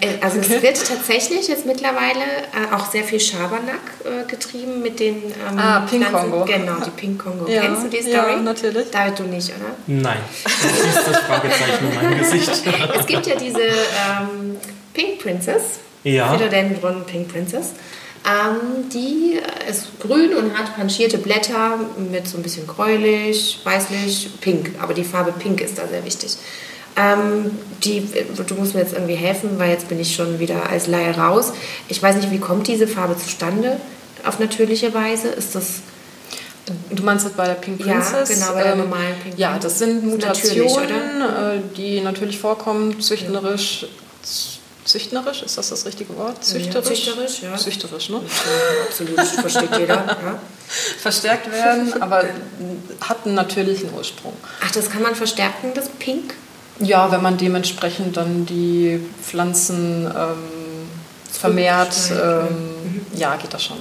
S2: Äh, also okay. es wird tatsächlich jetzt mittlerweile äh, auch sehr viel Schabernack äh, getrieben mit den
S3: ähm, Ah, Pink
S2: Pflanzen.
S3: Kongo.
S2: Genau, die Pink Kongo. Ja. Kennst du die Story?
S3: Ja, natürlich.
S2: David, du nicht, oder?
S4: Nein. Du siehst das Fragezeichen in meinem Gesicht. (laughs)
S2: es gibt ja diese ähm, Pink Princess.
S4: Ja.
S2: Philodendron Pink Princess. Ähm, die ist grün und hat panchierte Blätter mit so ein bisschen gräulich, weißlich, pink. Aber die Farbe pink ist da sehr wichtig. Ähm, die, du musst mir jetzt irgendwie helfen, weil jetzt bin ich schon wieder als Laie raus. Ich weiß nicht, wie kommt diese Farbe zustande auf natürliche Weise? Ist das
S3: Du meinst das bei der Pink Princess?
S2: Ja, genau, bei der ähm, normalen Pink
S3: Ja, das sind Mutationen, natürlich, äh, die natürlich vorkommen, züchterisch. Züchterisch, ist das das richtige Wort?
S2: Züchterisch? Ja, züchterisch,
S3: ja. Züchterisch, ne?
S2: Absolut, versteht jeder. Ja. (laughs)
S3: Verstärkt werden, aber hat einen natürlichen Ursprung.
S2: Ach, das kann man verstärken, das Pink?
S3: Ja, wenn man dementsprechend dann die Pflanzen ähm, vermehrt, ähm, mhm. ja, geht das schon.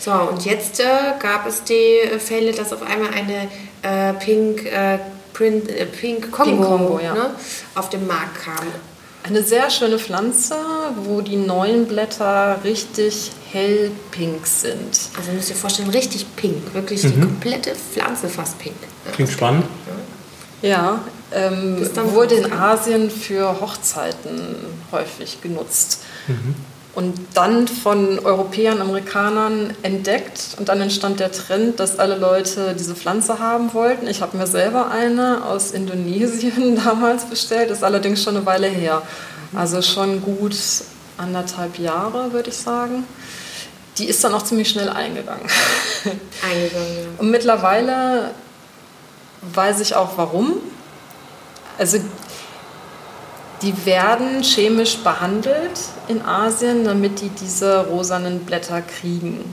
S2: So, und jetzt äh, gab es die Fälle, dass auf einmal eine äh, Pink, äh, äh, Pink Kongo, Pink Kongo ja. ne, auf den Markt kam.
S3: Eine sehr schöne Pflanze, wo die neuen Blätter richtig hellpink sind.
S2: Also müsst ihr vorstellen, richtig pink. Wirklich mhm. die komplette Pflanze fast pink.
S4: Klingt spannend.
S3: Ja, ja ähm, wurde in Asien für Hochzeiten häufig genutzt. Mhm. Und dann von Europäern, Amerikanern entdeckt und dann entstand der Trend, dass alle Leute diese Pflanze haben wollten. Ich habe mir selber eine aus Indonesien (laughs) damals bestellt, ist allerdings schon eine Weile her. Also schon gut anderthalb Jahre, würde ich sagen. Die ist dann auch ziemlich schnell eingegangen. (laughs)
S2: Eingegangen, ja.
S3: Und mittlerweile weiß ich auch warum. Also die werden chemisch behandelt in Asien, damit die diese rosanen Blätter kriegen.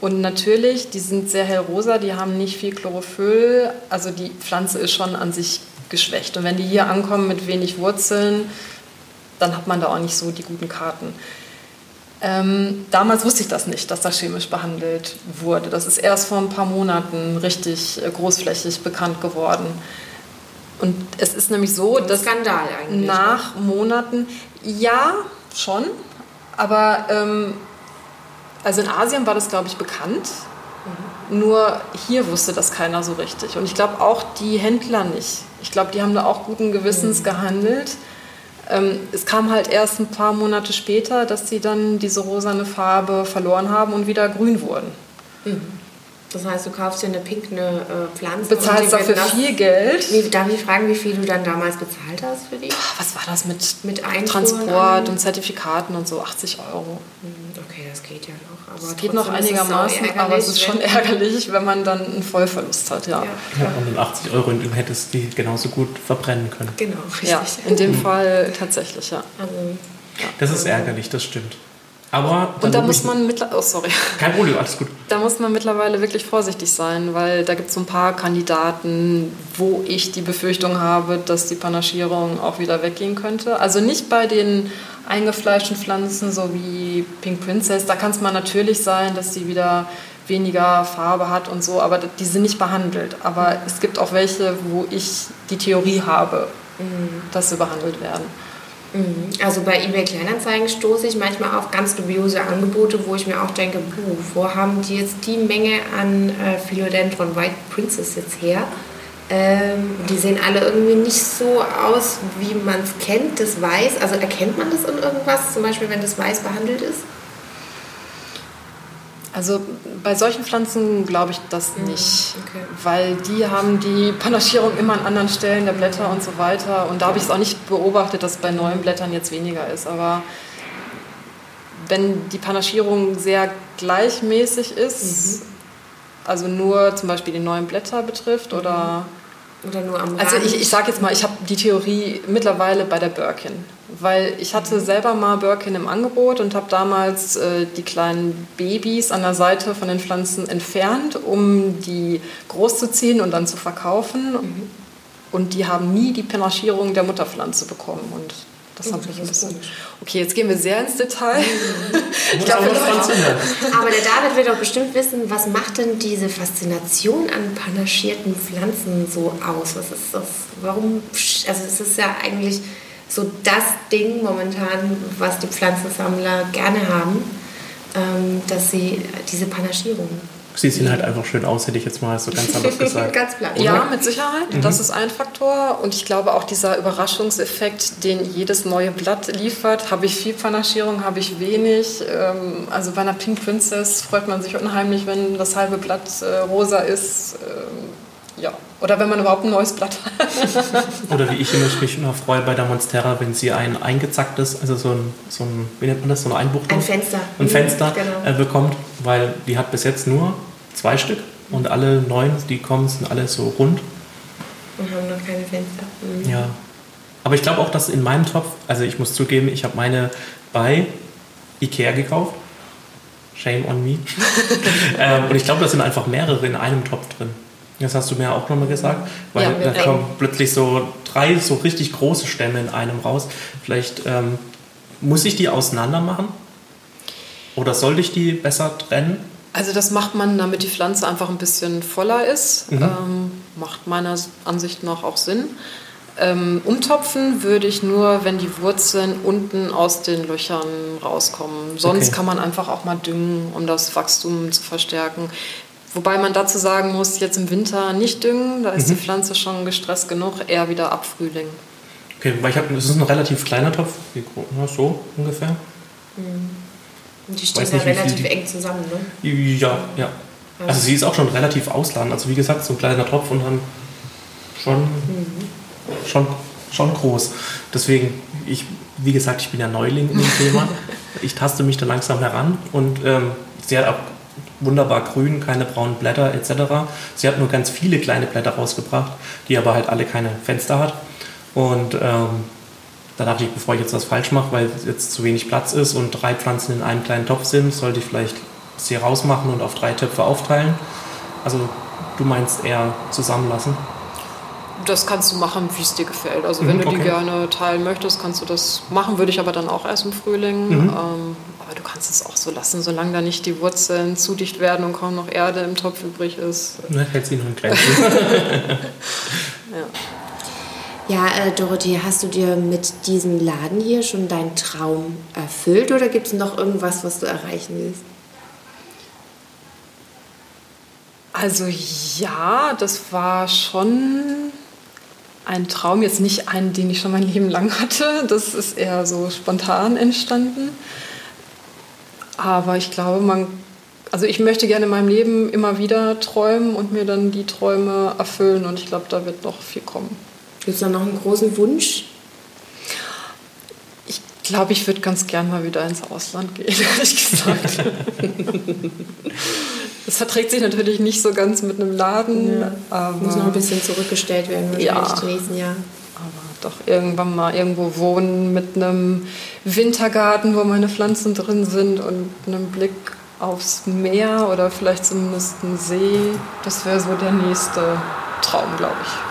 S3: Und natürlich, die sind sehr hellrosa, die haben nicht viel Chlorophyll, also die Pflanze ist schon an sich geschwächt. Und wenn die hier ankommen mit wenig Wurzeln, dann hat man da auch nicht so die guten Karten. Ähm, damals wusste ich das nicht, dass das chemisch behandelt wurde. Das ist erst vor ein paar Monaten richtig äh, großflächig bekannt geworden. Und es ist nämlich so, dass
S2: Skandal eigentlich,
S3: nach ne? Monaten, ja, schon, aber ähm, also in Asien war das, glaube ich, bekannt. Mhm. Nur hier wusste das keiner so richtig. Und ich glaube auch die Händler nicht. Ich glaube, die haben da auch guten Gewissens mhm. gehandelt. Ähm, es kam halt erst ein paar Monate später, dass sie dann diese rosane Farbe verloren haben und wieder grün wurden.
S2: Mhm. Das heißt, du kaufst dir eine pink eine äh, Pflanze.
S3: Bezahlst dafür viel Geld.
S2: Wie, darf ich fragen, wie viel du dann damals bezahlt hast für die?
S3: Was war das mit, mit Transport und Zertifikaten und so? 80 Euro.
S2: Hm, okay, das geht ja noch.
S3: Aber es geht noch einigermaßen, aber es ist schon ärgerlich, wenn man dann einen Vollverlust hat. Ja.
S4: ja. ja und mit 80 Euro hättest du die genauso gut verbrennen können.
S2: Genau, richtig.
S3: Ja, in dem Fall tatsächlich, ja.
S2: Also,
S4: ja. Das ist ärgerlich, das stimmt. Aber
S3: und da muss man mittlerweile, oh sorry.
S4: Kein Problem, alles gut.
S3: Da muss man mittlerweile wirklich vorsichtig sein, weil da gibt es so ein paar Kandidaten, wo ich die Befürchtung habe, dass die Panaschierung auch wieder weggehen könnte. Also nicht bei den eingefleischten Pflanzen, so wie Pink Princess. Da kann es mal natürlich sein, dass sie wieder weniger Farbe hat und so, aber die sind nicht behandelt. Aber es gibt auch welche, wo ich die Theorie habe, mhm. dass sie behandelt werden.
S2: Mhm. Also bei eBay Kleinanzeigen stoße ich manchmal auf ganz dubiose Angebote, wo ich mir auch denke, puh, wo haben die jetzt die Menge an äh, Philodendron White Princess jetzt her? Ähm, die sehen alle irgendwie nicht so aus, wie man es kennt, das Weiß. Also erkennt man das in irgendwas, zum Beispiel wenn das Weiß behandelt ist?
S3: Also bei solchen Pflanzen glaube ich das mhm, nicht,
S2: okay.
S3: weil die haben die Panaschierung immer an anderen Stellen der Blätter und so weiter. Und da habe ich es auch nicht beobachtet, dass bei neuen Blättern jetzt weniger ist. Aber wenn die Panaschierung sehr gleichmäßig ist, mhm. also nur zum Beispiel die neuen Blätter betrifft oder
S2: oder nur am
S3: Rand? Also ich, ich sage jetzt mal, ich habe die Theorie mittlerweile bei der Birkin. Weil ich hatte selber mal Birkin im Angebot und habe damals äh, die kleinen Babys an der Seite von den Pflanzen entfernt, um die großzuziehen und dann zu verkaufen. Mhm. Und die haben nie die Penaschierung der Mutterpflanze bekommen. Und das hat mich ein bisschen. Okay, jetzt gehen wir sehr ins Detail. (laughs)
S2: ich glaube, (laughs) aber der David wird doch bestimmt wissen, was macht denn diese Faszination an panaschierten Pflanzen so aus? Was ist das? Warum? Also es ist ja eigentlich so das Ding momentan, was die Pflanzensammler gerne haben, ähm, dass sie diese Panaschierung
S4: Sie sehen halt einfach schön aus, hätte ich jetzt mal so ganz anders (laughs) gesagt.
S3: ganz platt. Ja, mit Sicherheit. Mhm. Das ist ein Faktor. Und ich glaube auch dieser Überraschungseffekt, den jedes neue Blatt liefert. Habe ich viel Panaschierung, habe ich wenig. Ähm, also bei einer Pink Princess freut man sich unheimlich, wenn das halbe Blatt äh, rosa ist. Ähm, ja. Oder wenn man überhaupt ein neues Blatt hat. (laughs)
S4: Oder wie ich mich immer freue bei der Monstera, wenn sie ein eingezacktes, also so ein, so ein wie nennt man das, so eine Einbuchtung?
S2: Ein Fenster.
S4: Ein Fenster genau. äh, bekommt, weil die hat bis jetzt nur zwei Stück und alle neun, die kommen, sind alle so rund.
S2: Und haben noch keine Fenster. Mhm.
S4: Ja. Aber ich glaube auch, dass in meinem Topf, also ich muss zugeben, ich habe meine bei Ikea gekauft. Shame on me. (laughs) ähm, und ich glaube, da sind einfach mehrere in einem Topf drin. Das hast du mir auch nochmal gesagt, weil ja, da kommen plötzlich so drei so richtig große Stämme in einem raus. Vielleicht ähm, muss ich die auseinander machen? Oder sollte ich die besser trennen?
S3: Also das macht man, damit die Pflanze einfach ein bisschen voller ist. Mhm. Ähm, macht meiner Ansicht nach auch Sinn. Ähm, umtopfen würde ich nur, wenn die Wurzeln unten aus den Löchern rauskommen. Sonst okay. kann man einfach auch mal düngen, um das Wachstum zu verstärken. Wobei man dazu sagen muss, jetzt im Winter nicht düngen, da ist mhm. die Pflanze schon gestresst genug, eher wieder ab Frühling.
S4: Okay, weil ich habe, es ist ein relativ kleiner Topf, wie groß, so ungefähr.
S2: Mhm. Und die stehen ja relativ eng zusammen, ne?
S4: Ja, ja. Also sie ist auch schon relativ ausladend. Also wie gesagt, so ein kleiner Topf und dann schon, mhm. schon, schon groß. Deswegen, ich, wie gesagt, ich bin ja Neuling in dem Thema. (laughs) Ich taste mich da langsam heran und ähm, sie hat auch wunderbar grün, keine braunen Blätter etc. Sie hat nur ganz viele kleine Blätter rausgebracht, die aber halt alle keine Fenster hat. Und ähm, da dachte ich, bevor ich jetzt was falsch mache, weil jetzt zu wenig Platz ist und drei Pflanzen in einem kleinen Topf sind, sollte ich vielleicht sie rausmachen und auf drei Töpfe aufteilen. Also du meinst eher zusammenlassen?
S3: Das kannst du machen, wie es dir gefällt. Also wenn mhm, du die gerne teilen möchtest, kannst du das machen. Würde ich aber dann auch erst im Frühling. Mhm. Ähm, aber du kannst es auch so lassen, solange da nicht die Wurzeln zu dicht werden und kaum noch Erde im Topf übrig ist.
S4: Ne, hält sie noch in Grenzen. (laughs)
S2: ja. Ja, äh, Dorothee, hast du dir mit diesem Laden hier schon deinen Traum erfüllt oder gibt es noch irgendwas, was du erreichen willst?
S3: Also ja, das war schon ein Traum, jetzt nicht einen, den ich schon mein Leben lang hatte. Das ist eher so spontan entstanden. Aber ich glaube, man, also ich möchte gerne in meinem Leben immer wieder träumen und mir dann die Träume erfüllen und ich glaube, da wird noch viel kommen.
S2: Gibt es da noch einen großen Wunsch?
S3: Ich glaube, ich würde ganz gern mal wieder ins Ausland gehen, (laughs) ehrlich gesagt. das verträgt sich natürlich nicht so ganz mit einem Laden. Ja.
S2: Muss noch ein bisschen zurückgestellt werden, wahrscheinlich ja. im nächsten Jahr.
S3: Doch irgendwann mal irgendwo wohnen mit einem Wintergarten, wo meine Pflanzen drin sind und einem Blick aufs Meer oder vielleicht zumindest einen See. Das wäre so der nächste Traum, glaube ich.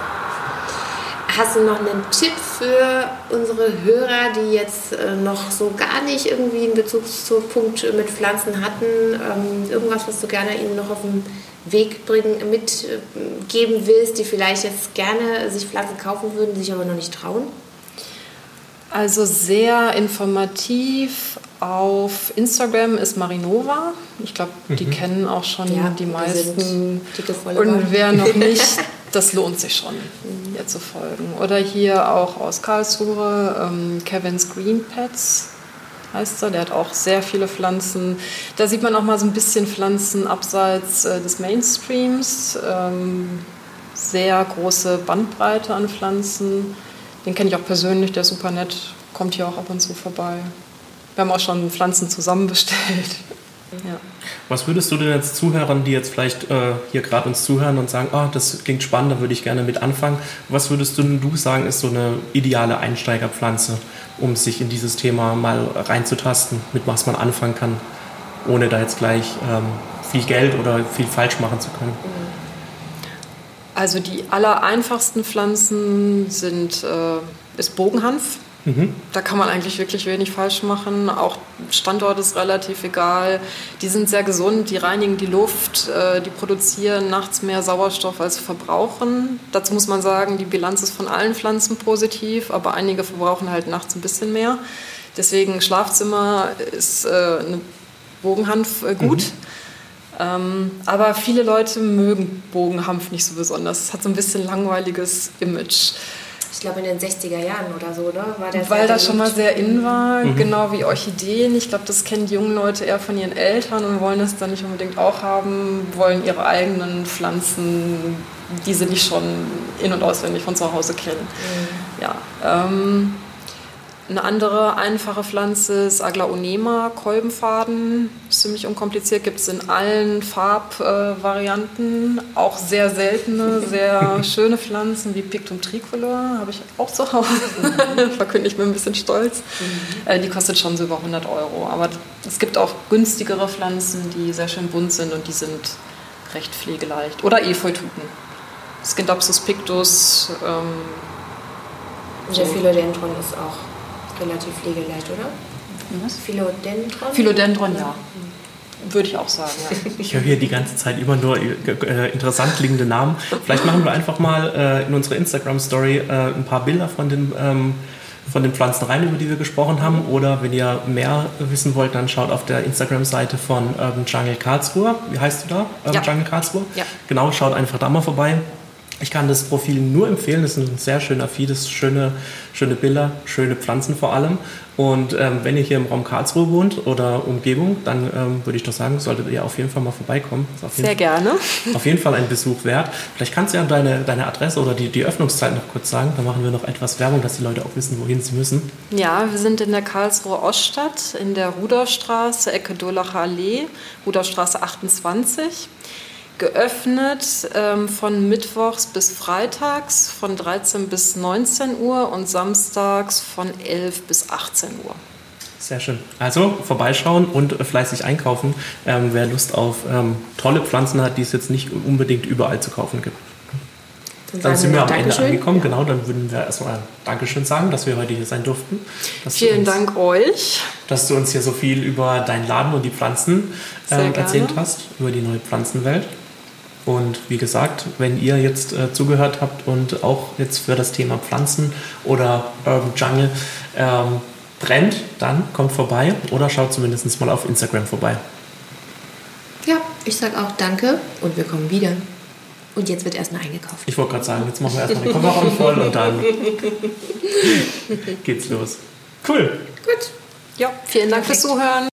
S2: Hast du noch einen Tipp für unsere Hörer, die jetzt äh, noch so gar nicht irgendwie einen Bezugspunkt mit Pflanzen hatten? Ähm, irgendwas, was du gerne ihnen noch auf den Weg bringen, mitgeben willst, die vielleicht jetzt gerne sich Pflanzen kaufen würden, sich aber noch nicht trauen?
S3: Also sehr informativ auf Instagram ist Marinova. Ich glaube, die mhm. kennen auch schon ja, die meisten. Und wer noch (laughs) nicht, das lohnt sich schon, ihr zu folgen. Oder hier auch aus Karlsruhe, ähm, Kevin's Green Pets heißt er. Der hat auch sehr viele Pflanzen. Da sieht man auch mal so ein bisschen Pflanzen abseits äh, des Mainstreams. Ähm, sehr große Bandbreite an Pflanzen. Den kenne ich auch persönlich, der ist super nett, kommt hier auch ab und zu vorbei. Wir haben auch schon Pflanzen zusammen bestellt. (laughs)
S4: Ja. Was würdest du denn jetzt Zuhörern, die jetzt vielleicht äh, hier gerade uns zuhören und sagen, oh, das klingt spannend, da würde ich gerne mit anfangen, was würdest du, du sagen, ist so eine ideale Einsteigerpflanze, um sich in dieses Thema mal reinzutasten, mit was man anfangen kann, ohne da jetzt gleich ähm, viel Geld oder viel falsch machen zu können?
S3: Also die aller einfachsten Pflanzen sind, äh, ist Bogenhanf Mhm. Da kann man eigentlich wirklich wenig falsch machen. Auch Standort ist relativ egal. Die sind sehr gesund, die reinigen die Luft, äh, die produzieren nachts mehr Sauerstoff als sie verbrauchen. Dazu muss man sagen, die Bilanz ist von allen Pflanzen positiv, aber einige verbrauchen halt nachts ein bisschen mehr. Deswegen Schlafzimmer ist äh, eine Bogenhanf äh, gut. Mhm. Ähm, aber viele Leute mögen Bogenhanf nicht so besonders. Es hat so ein bisschen langweiliges Image
S2: ich glaube in den 60er Jahren oder so, oder?
S3: War der Weil das schon mal sehr in war, mhm. genau wie Orchideen. Ich glaube, das kennen die jungen Leute eher von ihren Eltern und wollen das dann nicht unbedingt auch haben, wollen ihre eigenen Pflanzen, die sie nicht schon in- und auswendig von zu Hause kennen. Mhm. Ja, ähm, eine andere einfache Pflanze ist Aglaonema, Kolbenfaden. Ziemlich unkompliziert, gibt es in allen Farbvarianten. Äh, auch sehr seltene, sehr (laughs) schöne Pflanzen wie Pictum tricolor habe ich auch zu Hause. Mhm. (laughs) Verkünde ich mir ein bisschen stolz. Mhm. Äh, die kostet schon so über 100 Euro. Aber es gibt auch günstigere Pflanzen, die sehr schön bunt sind und die sind recht pflegeleicht. Oder Efeututen. Scindapsus pictus. Ähm,
S2: der Philodendron ist auch relativ pflegeleicht, oder? Was? Philodendron?
S3: Philodendron, ja. Würde ich auch sagen, ja. (laughs)
S4: Ich höre hier die ganze Zeit immer nur äh, interessant klingende Namen. Vielleicht machen wir einfach mal äh, in unsere Instagram-Story äh, ein paar Bilder von den, ähm, von den Pflanzen rein, über die wir gesprochen haben. Oder wenn ihr mehr wissen wollt, dann schaut auf der Instagram-Seite von Urban Jungle Karlsruhe. Wie heißt du da? Urban ja. Jungle Karlsruhe? Ja. Genau, schaut einfach da mal vorbei. Ich kann das Profil nur empfehlen. Das ist ein sehr schöner Feed, das schöne, schöne Bilder, schöne Pflanzen vor allem. Und ähm, wenn ihr hier im Raum Karlsruhe wohnt oder Umgebung, dann ähm, würde ich doch sagen, solltet ihr auf jeden Fall mal vorbeikommen.
S3: sehr
S4: Fall,
S3: gerne. (laughs)
S4: Auf jeden Fall ein Besuch wert. Vielleicht kannst du ja deine, deine Adresse oder die, die Öffnungszeit noch kurz sagen. Dann machen wir noch etwas Werbung, dass die Leute auch wissen, wohin sie müssen.
S3: Ja, wir sind in der Karlsruhe Oststadt, in der Ruderstraße, Ecke Durlacher Allee, Ruderstraße 28 geöffnet ähm, von Mittwochs bis Freitags von 13 bis 19 Uhr und samstags von 11 bis 18 Uhr.
S4: Sehr schön. Also vorbeischauen und fleißig einkaufen, ähm, wer Lust auf ähm, tolle Pflanzen hat, die es jetzt nicht unbedingt überall zu kaufen gibt. Dann, dann sind wir am Dankeschön. Ende angekommen, genau. Dann würden wir erstmal Dankeschön sagen, dass wir heute hier sein durften.
S3: Vielen uns, Dank euch.
S4: Dass du uns hier so viel über deinen Laden und die Pflanzen äh, erzählt hast, über die neue Pflanzenwelt. Und wie gesagt, wenn ihr jetzt äh, zugehört habt und auch jetzt für das Thema Pflanzen oder Urban Jungle ähm, brennt, dann kommt vorbei oder schaut zumindest mal auf Instagram vorbei.
S2: Ja, ich sage auch Danke und wir kommen wieder. Und jetzt wird erstmal eingekauft.
S4: Ich wollte gerade sagen, jetzt machen wir erstmal den Kofferraum (laughs) voll und dann (laughs) geht's los. Cool.
S3: Gut. Ja, vielen Dank Perfekt. fürs Zuhören.